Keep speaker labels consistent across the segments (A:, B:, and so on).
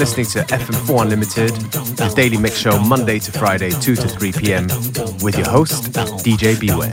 A: listening to FM4 Unlimited, the daily mix show Monday to Friday, 2 to 3 p.m. with your host, DJ Beware.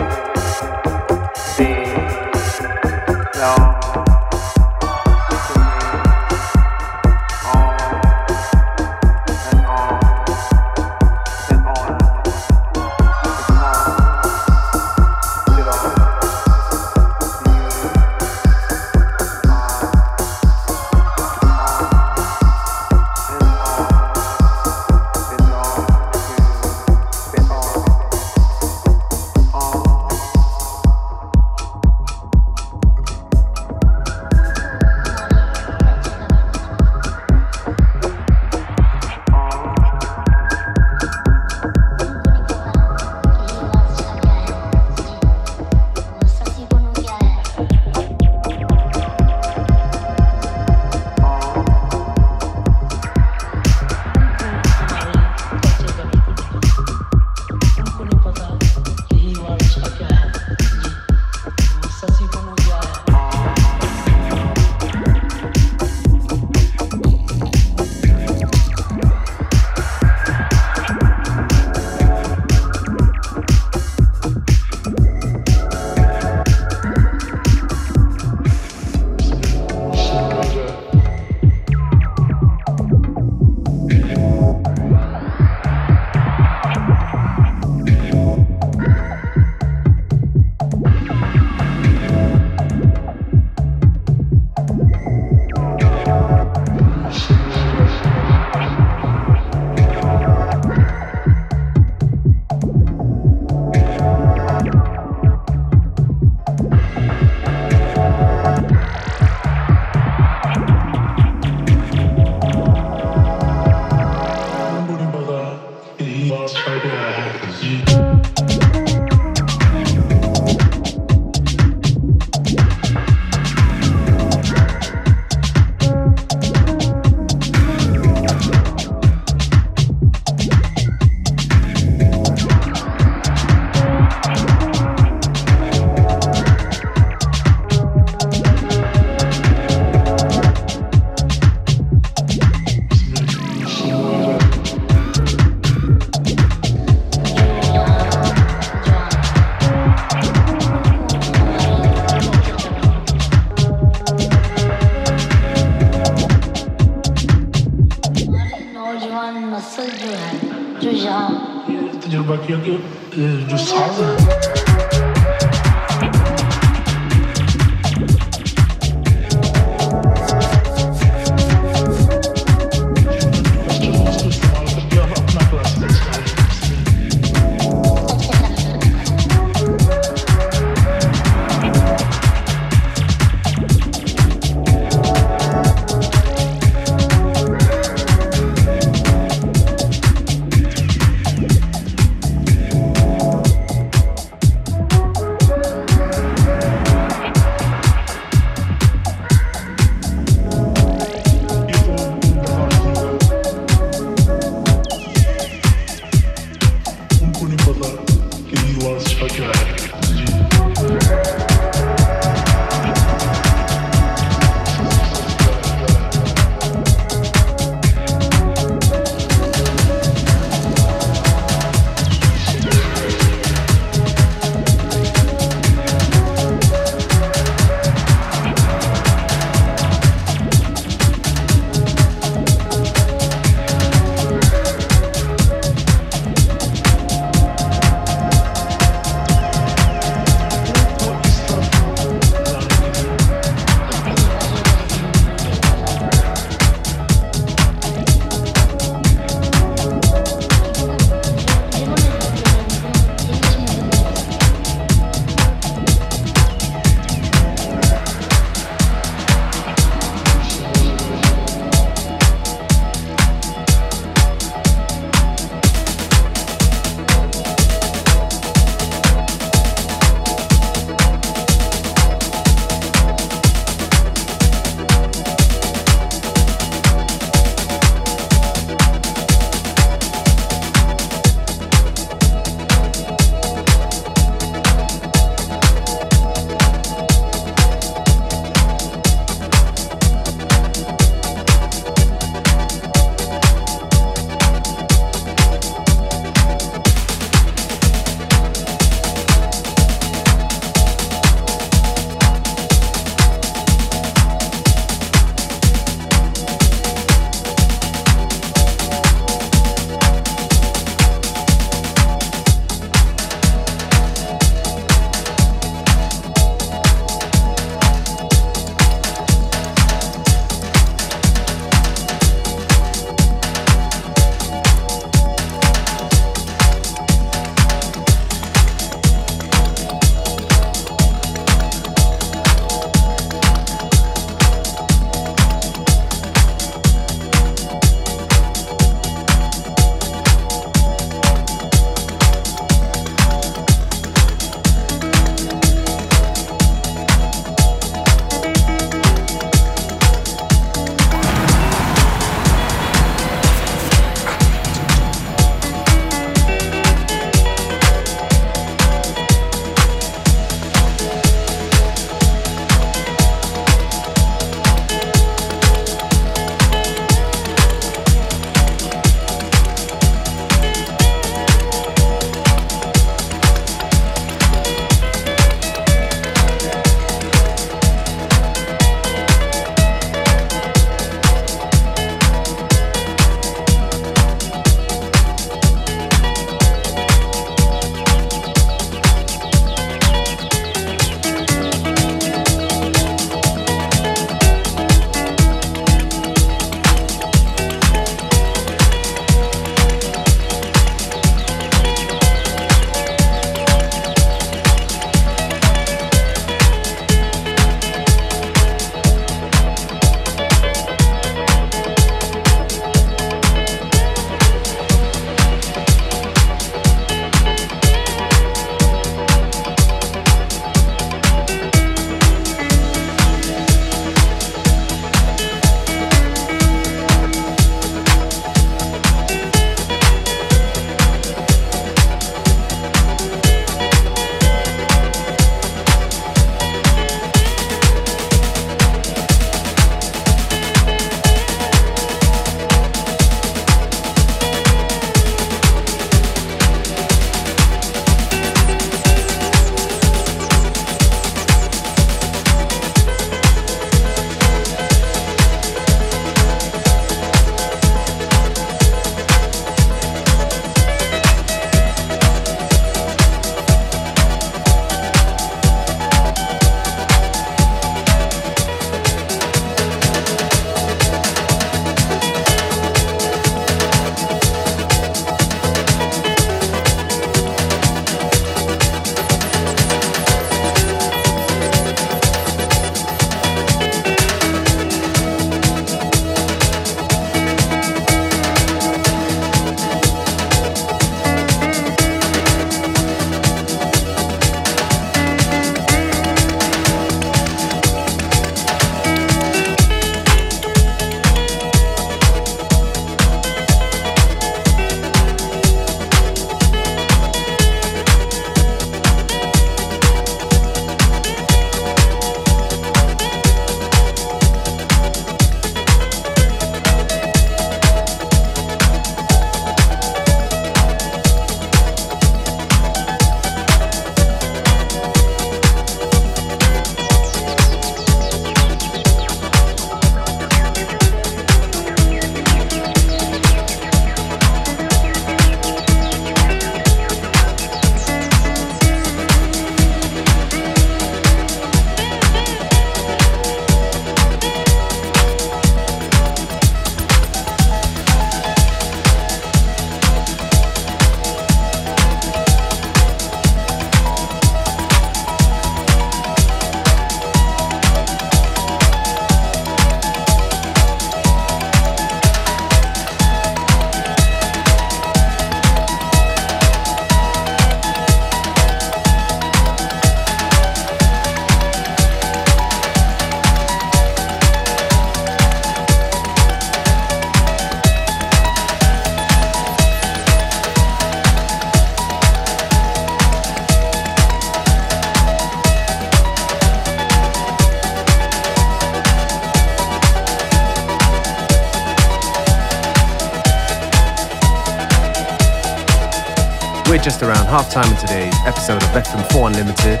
A: We're just around half time in today's episode of FM4 Unlimited.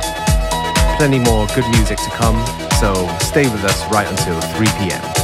A: Plenty more good music to come, so stay with us right until 3 p.m.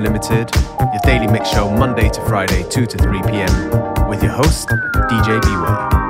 B: Unlimited, your daily mix show Monday to Friday, 2 to 3 p.m. with your host, DJ Beware.